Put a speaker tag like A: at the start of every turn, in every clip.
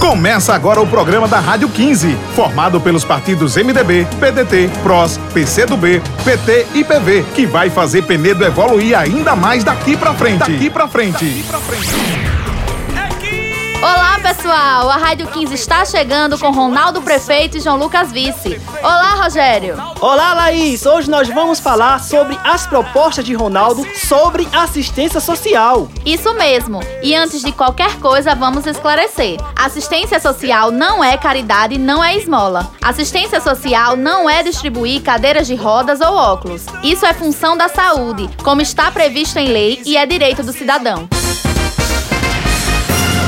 A: Começa agora o programa da Rádio 15, formado pelos partidos MDB, PDT, PROS, PCdoB, PT e PV, que vai fazer Penedo evoluir ainda mais daqui pra frente. Daqui pra frente. Daqui pra frente.
B: Olá, pessoal! A Rádio 15 está chegando com Ronaldo Prefeito e João Lucas Vice. Olá, Rogério!
C: Olá, Laís! Hoje nós vamos falar sobre as propostas de Ronaldo sobre assistência social.
B: Isso mesmo! E antes de qualquer coisa, vamos esclarecer. Assistência social não é caridade, não é esmola. Assistência social não é distribuir cadeiras de rodas ou óculos. Isso é função da saúde, como está previsto em lei e é direito do cidadão.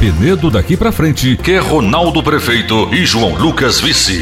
D: Penedo daqui pra frente, que é Ronaldo Prefeito e João Lucas Vice.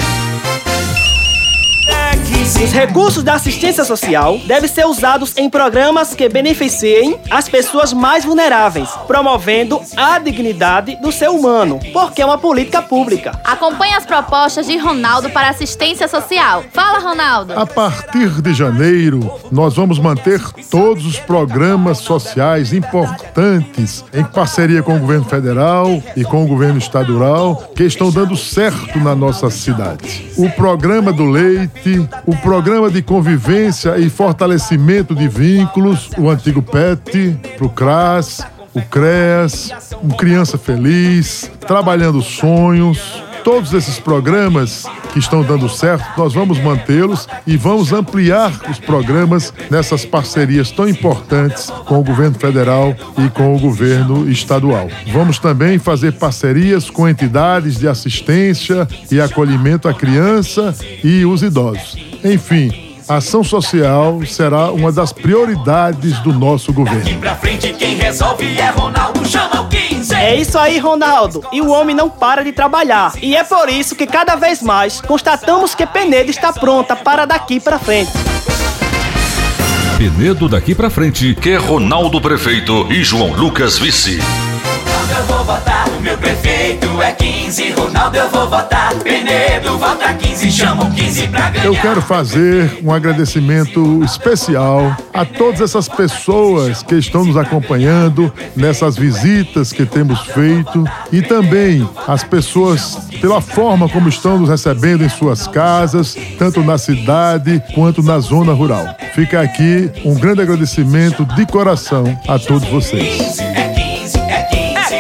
C: Os recursos da assistência social devem ser usados em programas que beneficiem as pessoas mais vulneráveis, promovendo a dignidade do ser humano, porque é uma política pública.
B: Acompanhe as propostas de Ronaldo para assistência social. Fala, Ronaldo!
E: A partir de janeiro, nós vamos manter todos os programas sociais importantes em parceria com o governo federal e com o governo estadual que estão dando certo na nossa cidade. O programa do leite, o programa de convivência e fortalecimento de vínculos, o antigo PET, pro CRAS, o CREAS, um Criança Feliz, Trabalhando Sonhos. Todos esses programas que estão dando certo, nós vamos mantê-los e vamos ampliar os programas nessas parcerias tão importantes com o governo federal e com o governo estadual. Vamos também fazer parcerias com entidades de assistência e acolhimento à criança e os idosos. Enfim, a ação social será uma das prioridades do nosso governo.
F: Daqui pra frente quem resolve é Ronaldo, chama o 15.
C: É isso aí, Ronaldo. E o homem não para de trabalhar. E é por isso que cada vez mais constatamos que Penedo está pronta para daqui para frente.
D: Penedo daqui pra frente, que é Ronaldo Prefeito e João Lucas Vice.
F: Eu vou votar, meu prefeito é 15. Ronaldo eu vou votar, Penedo vota 15, chama o 15 pra ganhar.
E: Eu quero fazer um agradecimento especial a todas essas pessoas que estão nos acompanhando nessas visitas que temos feito e também as pessoas pela forma como estão nos recebendo em suas casas, tanto na cidade quanto na zona rural. Fica aqui um grande agradecimento de coração a todos vocês.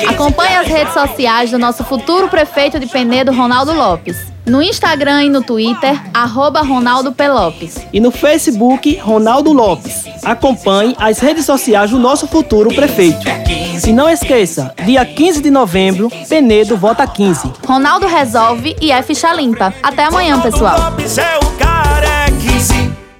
F: 15, 15.
B: Acompanhe as redes sociais do nosso futuro prefeito de Penedo, Ronaldo Lopes. No Instagram e no Twitter, arroba Ronaldo P. Lopes.
C: E no Facebook, Ronaldo Lopes. Acompanhe as redes sociais do nosso futuro prefeito.
F: 15.
C: E não esqueça, dia 15 de novembro, Penedo vota 15.
B: Ronaldo resolve e é ficha limpa. Até amanhã, pessoal.
F: Lopes é